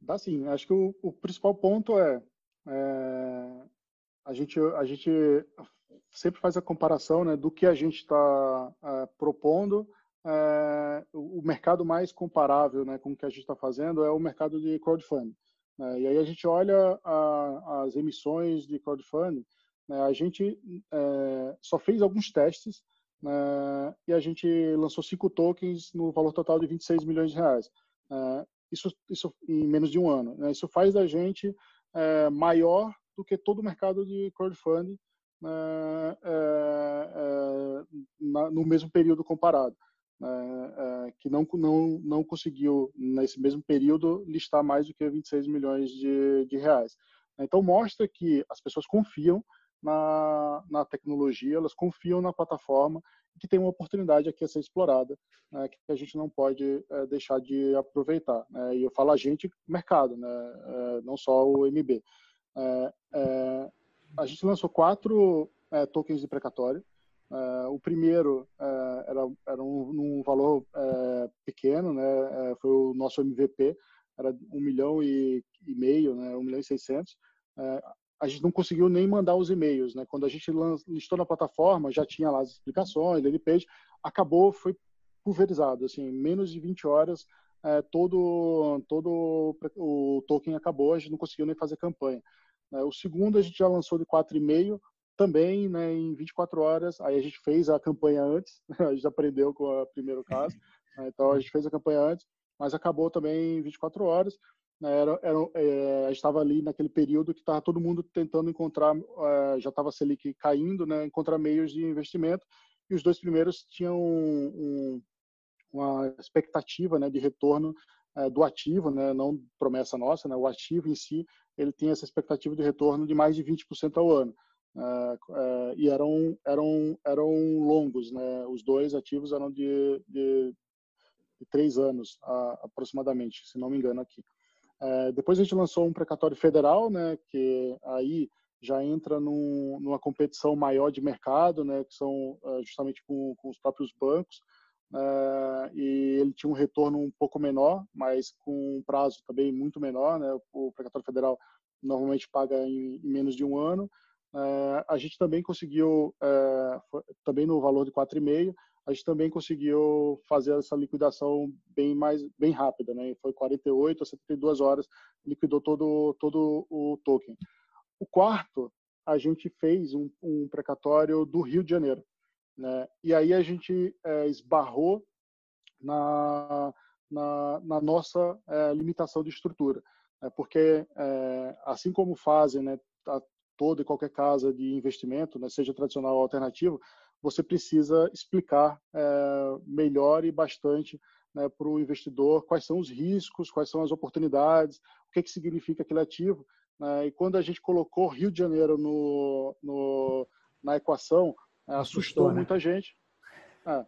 Dá sim. Acho que o, o principal ponto é, é, a, gente, a gente sempre faz a comparação né, do que a gente está é, propondo é, o mercado mais comparável né, com o que a gente está fazendo é o mercado de crowdfunding. Né? E aí a gente olha a, as emissões de crowdfunding, né, a gente é, só fez alguns testes né, e a gente lançou cinco tokens no valor total de 26 milhões de reais. É, isso, isso em menos de um ano. Né? Isso faz da gente é, maior do que todo o mercado de crowdfunding é, é, na, no mesmo período comparado. Né, é, que não, não, não conseguiu, nesse mesmo período, listar mais do que 26 milhões de, de reais. Então, mostra que as pessoas confiam na, na tecnologia, elas confiam na plataforma, que tem uma oportunidade aqui a ser explorada, né, que a gente não pode é, deixar de aproveitar. Né, e eu falo a gente, mercado, né, é, não só o MB. É, é, a gente lançou quatro é, tokens de precatório, o primeiro uh, era, era um, um valor uh, pequeno, né? foi o nosso MVP, era um milhão e, e meio, né? um milhão e seiscentos. a gente não conseguiu nem mandar os e-mails, né? Quando a gente listou na plataforma, já tinha lá as explicações, ele page, acabou, foi pulverizado, assim, menos de 20 horas, todo todo o token acabou, a gente não conseguiu nem fazer campanha. o segundo a gente já lançou de 4,5 também né, em 24 horas. Aí a gente fez a campanha antes, [LAUGHS] a gente aprendeu com o primeiro caso, [LAUGHS] né, então a gente fez a campanha antes, mas acabou também em 24 horas. Né, era, era, é, a gente estava ali naquele período que estava todo mundo tentando encontrar, é, já estava Selic caindo, né, encontrar meios de investimento, e os dois primeiros tinham um, um, uma expectativa né, de retorno é, do ativo, né, não promessa nossa, né, o ativo em si, ele tem essa expectativa de retorno de mais de 20% ao ano. Uh, uh, e eram eram eram longos, né? Os dois ativos eram de, de, de três anos aproximadamente, se não me engano aqui. Eh, depois a gente lançou um precatório federal, né? Que aí já entra num, numa competição maior de mercado, né? Que são justamente com, com, os próprios bancos. e ele tinha um retorno um pouco menor, mas com um prazo também muito menor. Né? O precatório federal normalmente paga em, em menos de um ano. Uh, a gente também conseguiu, uh, também no valor de 4,5, a gente também conseguiu fazer essa liquidação bem mais bem rápida, né? Foi 48 a 72 horas, liquidou todo todo o token. O quarto, a gente fez um, um precatório do Rio de Janeiro, né? E aí a gente é, esbarrou na, na, na nossa limitação de estrutura, né? porque assim como fazem, né, toda e qualquer casa de investimento, né, seja tradicional ou alternativo, você precisa explicar é, melhor e bastante né, para o investidor quais são os riscos, quais são as oportunidades, o que, que significa aquele ativo. Né? E quando a gente colocou Rio de Janeiro no, no na equação, é, assustou né? muita gente. É,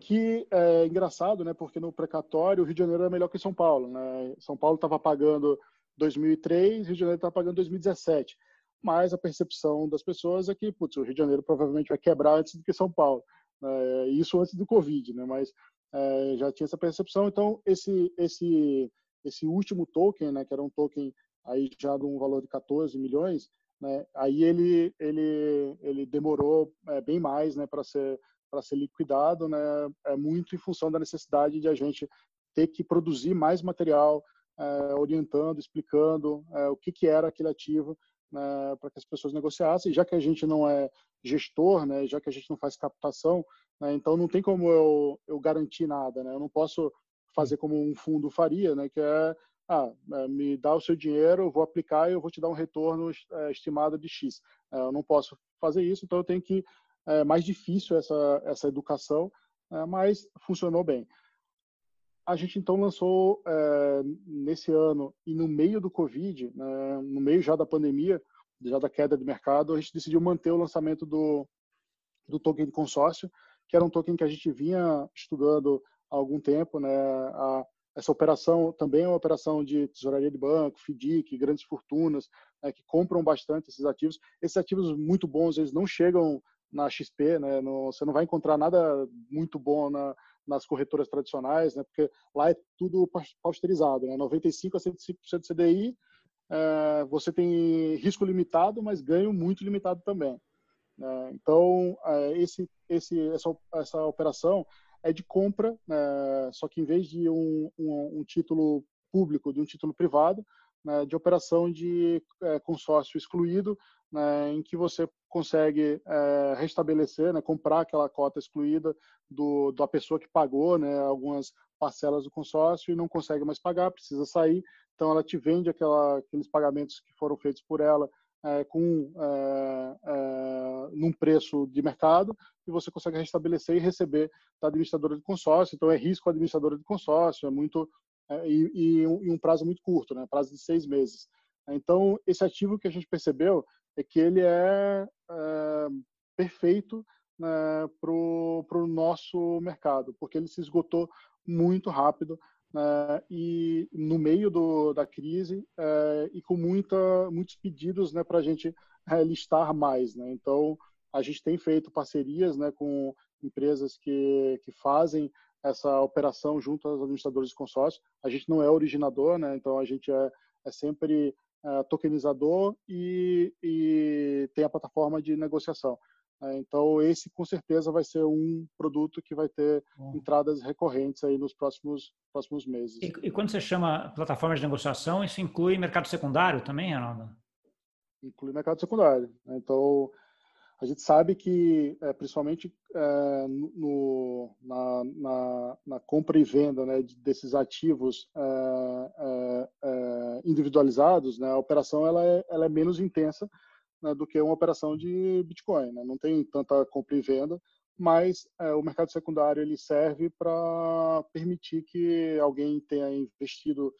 que é engraçado, né? Porque no precatório o Rio de Janeiro é melhor que São Paulo, né? São Paulo estava pagando 2003, Rio de Janeiro estava pagando 2017 mas a percepção das pessoas é que putz, o Rio de Janeiro provavelmente vai quebrar antes do que São Paulo. É, isso antes do Covid, né? mas é, já tinha essa percepção. Então, esse, esse, esse último token, né, que era um token aí já de um valor de 14 milhões, né, aí ele, ele, ele demorou é, bem mais né, para ser, ser liquidado, né, é muito em função da necessidade de a gente ter que produzir mais material, é, orientando, explicando é, o que, que era aquele ativo né, para que as pessoas negociassem. Já que a gente não é gestor, né, já que a gente não faz captação, né, então não tem como eu, eu garantir nada. Né? Eu não posso fazer como um fundo faria, né, que é, ah, é, me dá o seu dinheiro, eu vou aplicar e eu vou te dar um retorno é, estimado de X. É, eu não posso fazer isso, então eu tenho que é mais difícil essa essa educação, é, mas funcionou bem a gente então lançou é, nesse ano e no meio do Covid, né, no meio já da pandemia, já da queda de mercado, a gente decidiu manter o lançamento do, do token de consórcio, que era um token que a gente vinha estudando há algum tempo. Né, a, essa operação também é uma operação de tesouraria de banco, FDIC, grandes fortunas, né, que compram bastante esses ativos. Esses ativos muito bons, eles não chegam na XP, né, no, você não vai encontrar nada muito bom na, nas corretoras tradicionais, né? Porque lá é tudo posterizado, né? 95 a 105% de CDI, é, você tem risco limitado, mas ganho muito limitado também. Né? Então, é, esse, esse, essa, essa operação é de compra, né? só que em vez de um, um, um título público, de um título privado, né, de operação de é, consórcio excluído, né, em que você consegue é, restabelecer, né, comprar aquela cota excluída do, da pessoa que pagou né, algumas parcelas do consórcio e não consegue mais pagar, precisa sair. Então, ela te vende aquela, aqueles pagamentos que foram feitos por ela é, com é, é, num preço de mercado e você consegue restabelecer e receber da administradora de consórcio. Então, é risco administradora de consórcio, é muito e, e, um, e, um, prazo muito curto, né? prazo de seis meses. Então, esse ativo que a gente percebeu é que ele é, é perfeito né, para o nosso mercado, porque ele se esgotou muito rápido né, e no meio do, da crise é, e com muita, muitos pedidos né, para a gente é, listar mais. Né? Então, a gente tem feito parcerias né, com empresas que, que fazem essa operação junto aos administradores de consórcio. A gente não é originador, né? então a gente é, é sempre é, tokenizador e, e, tem a plataforma de negociação. É, então esse com certeza vai ser um produto que vai ter entradas recorrentes aí nos próximos próximos meses. E, e, quando você chama plataforma de negociação, isso inclui mercado secundário também, Ronaldo? Inclui mercado secundário. Né? Então a gente sabe que, é, principalmente é, no, na, na, na, compra e venda né, desses ativos é, é, é, individualizados, né, a operação ela é, ela é menos intensa né, do que uma operação de Bitcoin. Né? Não tem tanta compra e venda, mas o mercado secundário ele serve para permitir que alguém tenha investido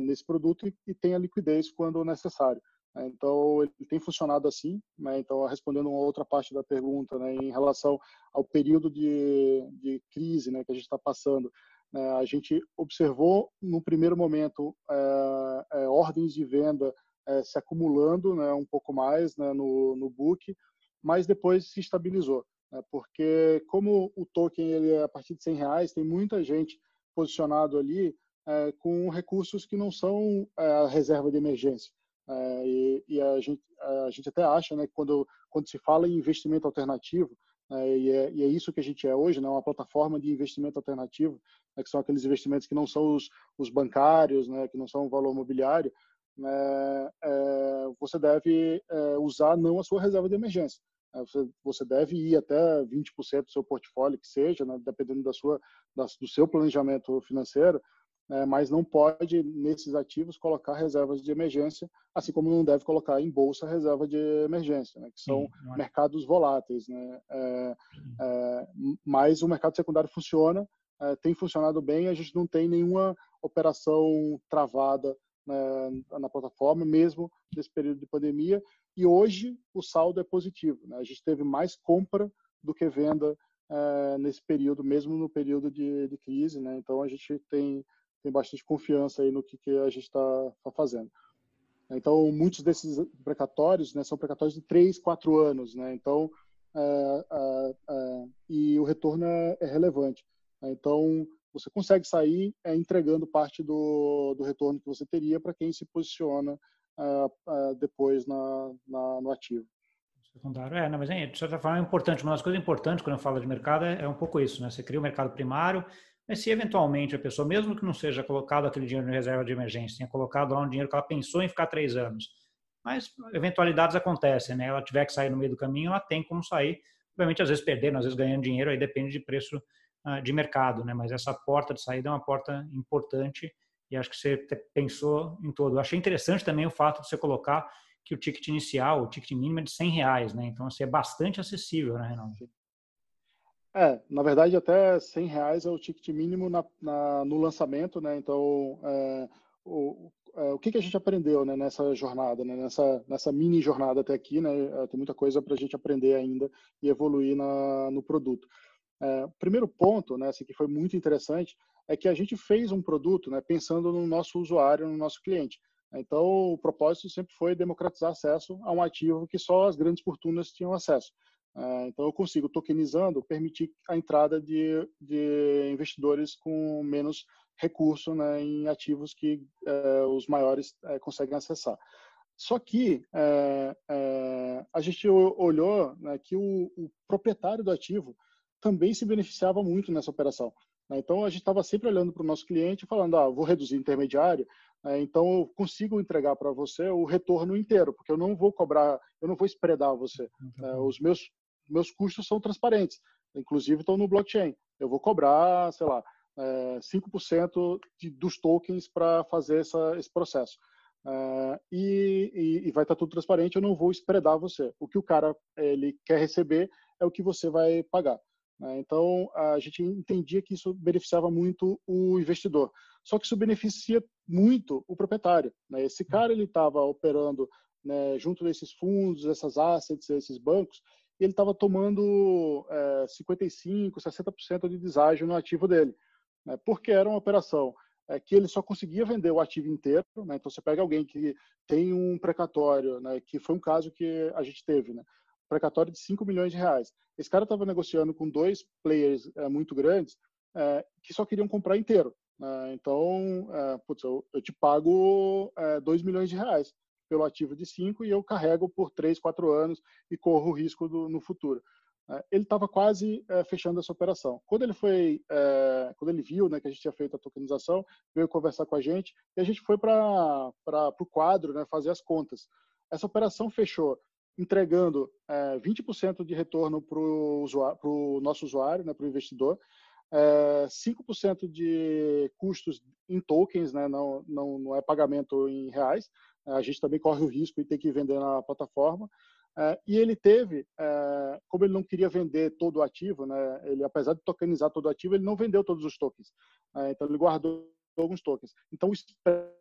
nesse produto e, e tenha liquidez quando necessário. Né? Então, ele tem funcionado assim. Né? Então, respondendo uma outra parte da pergunta, né, em relação ao período de, de crise né, que a gente está passando, né, a gente observou, no primeiro momento, é, é, ordens de venda é, se acumulando né, um pouco mais no, no book, mas depois se estabilizou. porque como o token ele é a partir de 100 reais, tem muita gente posicionado ali com recursos que não são a reserva de emergência. É, e, e a, gente, a gente até acha, né, quando, quando se fala em investimento alternativo, é, e, é, e, é, isso que a gente é hoje, né, uma plataforma de investimento alternativo, né, que são aqueles investimentos que não são os, os bancários, né, que não são o valor mobiliário, né, é, você deve é, usar não a sua reserva de emergência. É, você, você deve ir até 20% do seu portfólio, que seja, né, dependendo da sua, da, do seu planejamento financeiro, é, mas não pode, nesses ativos, colocar reservas de emergência, assim como não deve colocar em bolsa reserva de emergência, né, que são Sim, mercados voláteis. Né, é, é, mas o mercado secundário funciona, é, tem funcionado bem, a gente não tem nenhuma operação travada né, na plataforma, mesmo nesse período de pandemia. E hoje o saldo é positivo. Né? A gente teve mais compra do que venda é, nesse período, mesmo no período de, de crise. Né? Então a gente tem, tem bastante confiança aí no que, que a gente está tá fazendo. Então muitos desses precatórios né, são precatórios de três, quatro anos. Né? Então é, é, e o retorno é, é relevante. Então você consegue sair é, entregando parte do, do retorno que você teria para quem se posiciona uh, depois na, na, no ativo. Secundário, é, não, mas é, de certa forma é importante. Uma das coisas importantes quando eu falo de mercado é, é um pouco isso, né? Você cria o mercado primário, mas se eventualmente a pessoa, mesmo que não seja colocado aquele dinheiro em reserva de emergência, tenha colocado lá um dinheiro que ela pensou em ficar três anos, mas eventualidades acontecem, né? Ela tiver que sair no meio do caminho, ela tem como sair. Obviamente, às vezes perdendo, às vezes ganhando dinheiro, aí depende de preço uh, de mercado, né? Mas essa porta de saída é uma porta importante e acho que você pensou em todo. Eu achei interessante também o fato de você colocar que o ticket inicial, o ticket mínimo é de 100 reais, né? Então, assim, é bastante acessível, né, Renato? É, na verdade, até 100 reais é o ticket mínimo na, na no lançamento, né? Então, é, o, é, o que, que a gente aprendeu né, nessa jornada, né, nessa, nessa mini jornada até aqui, né? É, tem muita coisa para a gente aprender ainda e evoluir na, no produto. É, primeiro ponto, né, assim, que foi muito interessante, é que a gente fez um produto né, pensando no nosso usuário, no nosso cliente. Então, o propósito sempre foi democratizar acesso a um ativo que só as grandes fortunas tinham acesso. É, então, eu consigo, tokenizando, permitir a entrada de, de investidores com menos recurso né, em ativos que é, os maiores é, conseguem acessar. Só que a gente olhou né, que o, o proprietário do ativo também se beneficiava muito nessa operação. Né? Então, a gente estava sempre olhando para o nosso cliente falando, ah, vou reduzir intermediário, né? então eu consigo entregar para você o retorno inteiro, porque eu não vou cobrar, eu não vou spreadar você. Né? Os meus, meus custos são transparentes, inclusive estão no blockchain. Eu vou cobrar, sei lá, é, 5% de, dos tokens para fazer essa, esse processo. É, e, e, vai estar tá tudo transparente, eu não vou spreadar você. O que o cara ele quer receber é o que você vai pagar. Né? Então, a gente entendia que isso beneficiava muito o investidor. Só que isso beneficia muito o proprietário. Né? Esse cara ele estava operando né, junto desses fundos, essas assets, esses bancos, e ele estava tomando é, 55%, 60% de deságio no ativo dele. Né? Porque era uma operação é, que ele só conseguia vender o ativo inteiro. Né? Então, você pega alguém que tem um precatório, né, que foi um caso que a gente teve, né? precatório de 5 milhões de reais. Esse cara estava negociando com dois players é, muito grandes é, que só queriam comprar inteiro. Né? Então, é, putz, eu, te pago 2 milhões de reais pelo ativo de 5 e eu carrego por 3, 4 anos e corro o risco do, no futuro. ele estava quase fechando essa operação. Quando ele foi, quando ele viu né, que a gente tinha feito a tokenização, veio conversar com a gente e a gente foi para o quadro né, fazer as contas. Essa operação fechou entregando é, 20% de retorno para o nosso usuário, né, para o investidor, é, 5% de custos em tokens, né, não, não, não, é pagamento em reais, a gente também corre o risco de ter que vender na plataforma, é, e ele teve, é, como ele não queria vender todo o ativo, né, ele apesar de tokenizar todo o ativo, ele não vendeu todos os tokens, é, então ele guardou alguns tokens. Então o spread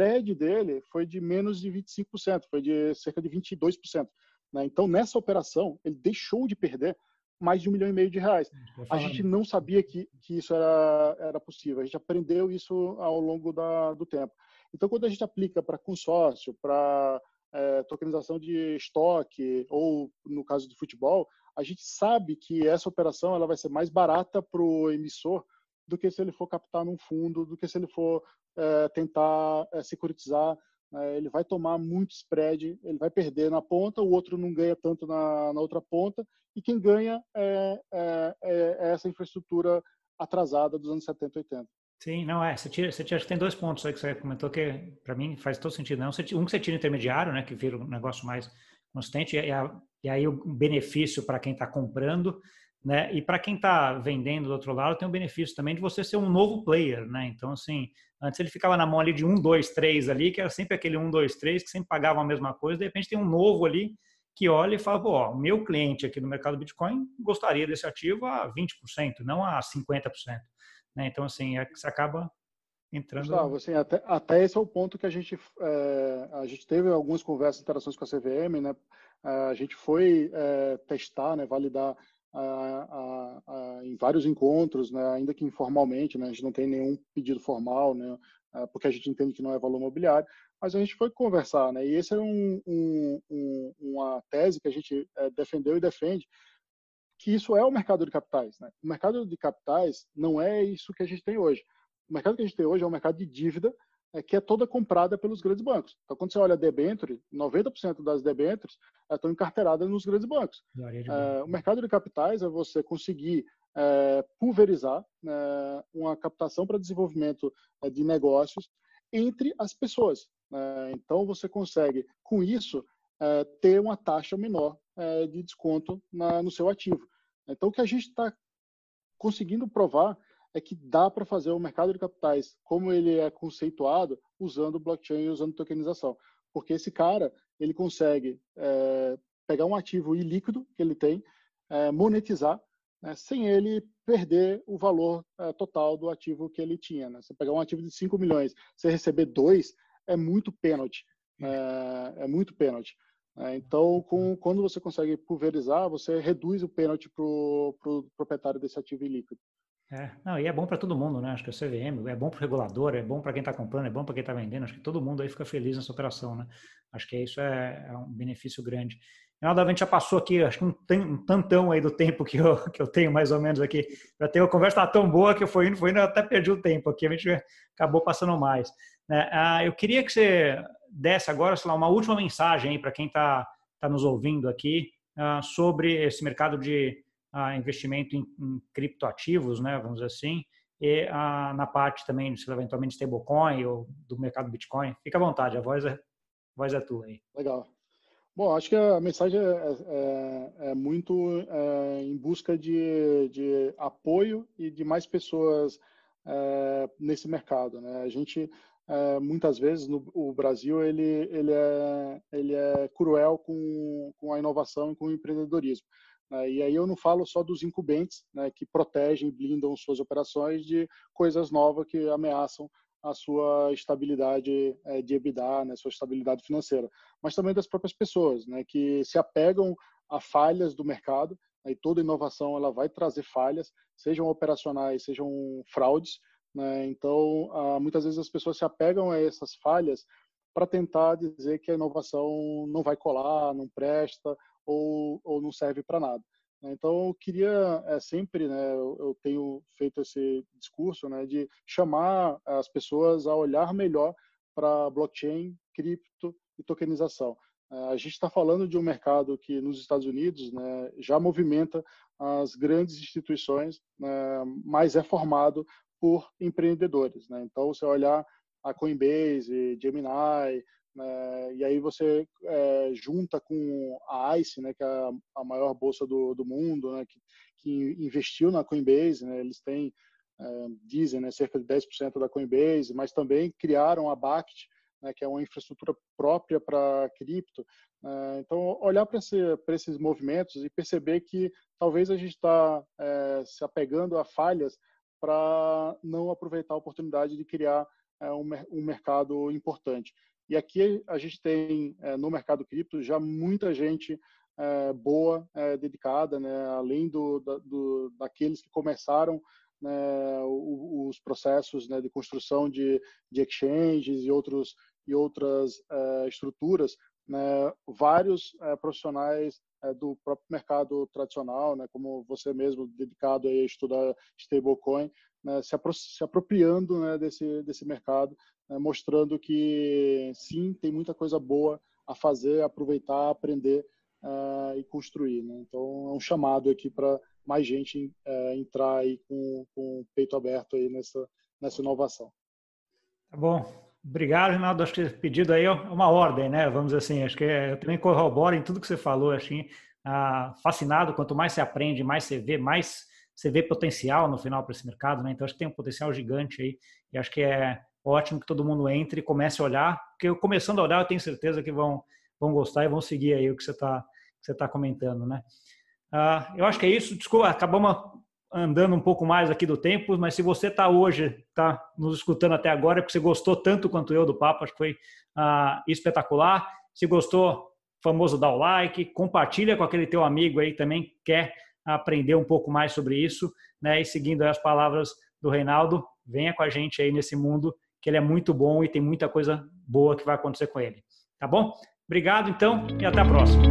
spread dele foi de menos de 25%, foi de cerca de 22%. Né? Então, nessa operação, ele deixou de perder mais de um milhão e meio de reais. A gente não sabia que, que isso era, era possível, a gente aprendeu isso ao longo da, do tempo. Então, quando a gente aplica para consórcio, para é, tokenização de estoque ou no caso do futebol, a gente sabe que essa operação ela vai ser mais barata para o emissor do que se ele for captar num fundo, do que se ele for é, tentar é, securitizar. Né? Ele vai tomar muito spread, ele vai perder na ponta, o outro não ganha tanto na, na outra ponta, e quem ganha é, é, é, é essa infraestrutura atrasada dos anos 70 e 80. Sim, não é. Você tira, você tira, tem dois pontos aí que você comentou que para mim faz todo sentido. Não, um que você tira intermediário, né, que vira um negócio mais constante, e, a, e aí o benefício para quem está comprando, né, e para quem está vendendo do outro lado tem o benefício também de você ser um novo player, né. Então assim, antes ele ficava na mão ali de um, dois, três ali, que era sempre aquele um, dois, três que sempre pagavam a mesma coisa. De repente tem um novo ali que olha e fala, pô, o meu cliente aqui no mercado Bitcoin gostaria desse ativo a 20%, não a 50%. Né? Então, assim, é você acaba entrando... Gustavo, assim, até, até esse é o ponto que a gente, é, a gente teve algumas conversas, interações com a CVM, né? A gente foi é, testar, né, validar a, a, a, em vários encontros, né, ainda que informalmente, né, a gente não tem nenhum pedido formal, né, porque a gente entende que não é valor mobiliário, mas a gente foi conversar, né, e esse é um, um, um, uma tese que a gente é, defendeu e defende, que isso é o mercado de capitais. Né? O mercado de capitais não é isso que a gente tem hoje. O mercado que a gente tem hoje é um mercado de dívida é, que é toda comprada pelos grandes bancos. Então, quando você olha a debenture, 90% das debentures é, estão encarteiradas nos grandes bancos. É, o mercado de capitais é você conseguir é, pulverizar né, uma captação para desenvolvimento é, de negócios entre as pessoas. Né? então, você consegue, com isso, é, ter uma taxa menor é, de desconto na, no seu ativo. Então, o que a gente está conseguindo provar é que dá para fazer o mercado de capitais como ele é conceituado usando blockchain e usando tokenização. Porque esse cara, ele consegue é, pegar um ativo ilíquido que ele tem, é, monetizar, né, sem ele perder o valor é, total do ativo que ele tinha. Né? Você pegar um ativo de 5 milhões, você receber 2, é muito pênalti. É, é muito pênalti. É, então, com, quando você consegue pulverizar, você reduz o pênalti para o pro proprietário desse ativo ilíquido. É, não, e é bom para todo mundo, né? Acho que o CVM é bom para o regulador, é bom para quem está comprando, é bom para quem está vendendo. Acho que todo mundo aí fica feliz nessa operação, né? Acho que isso é, é um benefício grande. Reinaldo, a gente já passou aqui, acho que um, um, tantão aí do tempo que eu, [LAUGHS] que eu tenho mais ou menos aqui. Já tenho a conversa tão boa que eu fui indo, fui indo, até perdi o tempo aqui, a gente acabou passando mais. Né? Ah, eu queria que você desse agora, sei lá, uma última mensagem para quem está tá nos ouvindo aqui uh, sobre esse mercado de uh, investimento em, em, criptoativos, né, vamos dizer assim, e uh, na parte também, se eventualmente stablecoin ou do mercado Bitcoin. Fica à vontade, a voz é, a voz é tua aí. Legal. Bom, acho que a mensagem é, é, é muito é, em busca de, de apoio e de mais pessoas é, nesse mercado. Né? A gente é, muitas vezes no o Brasil ele ele é ele é cruel com, com a inovação e com o empreendedorismo né? e aí eu não falo só dos incumbentes né, que protegem blindam suas operações de coisas novas que ameaçam a sua estabilidade é, de EBITDA, né, sua estabilidade financeira, mas também das próprias pessoas, né, que se apegam a falhas do mercado. Né, e toda inovação ela vai trazer falhas, sejam operacionais, sejam fraudes, né? Então, ah, muitas vezes as pessoas se apegam a essas falhas para tentar dizer que a inovação não vai colar, não presta ou, ou não serve para nada. Né? Então, eu queria é, sempre, né, eu, tenho feito esse discurso né, de chamar as pessoas a olhar melhor para blockchain, cripto e tokenização. É, a gente está falando de um mercado que nos Estados Unidos né, já movimenta as grandes instituições, né, mas é formado por empreendedores. Né? Então, você olhar a Coinbase, Gemini, né? e aí você é, junta com a ICE, né, que é a, maior bolsa do, do mundo, né, que, que, investiu na Coinbase, né, eles têm, é, dizem, né, cerca de 10% da Coinbase, mas também criaram a BACT, né, que é uma infraestrutura própria para cripto. Né? então, olhar para esse, esses movimentos e perceber que talvez a gente está é, se apegando a falhas para não aproveitar a oportunidade de criar é, um, um, mercado importante. E aqui a gente tem é, no mercado cripto já muita gente é, boa, é, dedicada, né, além do, da, do, daqueles que começaram né, os processos né, de construção de, de exchanges e outros, e outras é, estruturas, né, vários é, profissionais do próprio mercado tradicional, né, como você mesmo dedicado a estudar stablecoin, né, se, apro se, apropriando né, desse, desse mercado, né, mostrando que sim, tem muita coisa boa a fazer, aproveitar, aprender uh, e construir. Né? Então, é um chamado aqui para mais gente uh, entrar aí com, com o peito aberto aí nessa, nessa inovação. Tá bom. Obrigado, Rinaldo. Acho que o pedido aí é uma ordem, né? Vamos dizer assim. Acho que eu também corroboro em tudo que você falou. Acho ah, fascinado. Quanto mais você aprende, mais você vê, mais você vê potencial no final para esse mercado, né? Então acho que tem um potencial gigante aí. E acho que é ótimo que todo mundo entre e comece a olhar, porque começando a olhar, eu tenho certeza que vão vão gostar e vão seguir aí o que você está tá comentando, né? Ah, eu acho que é isso. Desculpa, acabamos andando um pouco mais aqui do tempo, mas se você está hoje, está nos escutando até agora, é porque você gostou tanto quanto eu do papo, acho que foi ah, espetacular. Se gostou, famoso dá o like, compartilha com aquele teu amigo aí também quer aprender um pouco mais sobre isso, né? E seguindo as palavras do Reinaldo, venha com a gente aí nesse mundo que ele é muito bom e tem muita coisa boa que vai acontecer com ele. Tá bom? Obrigado então e até a próxima.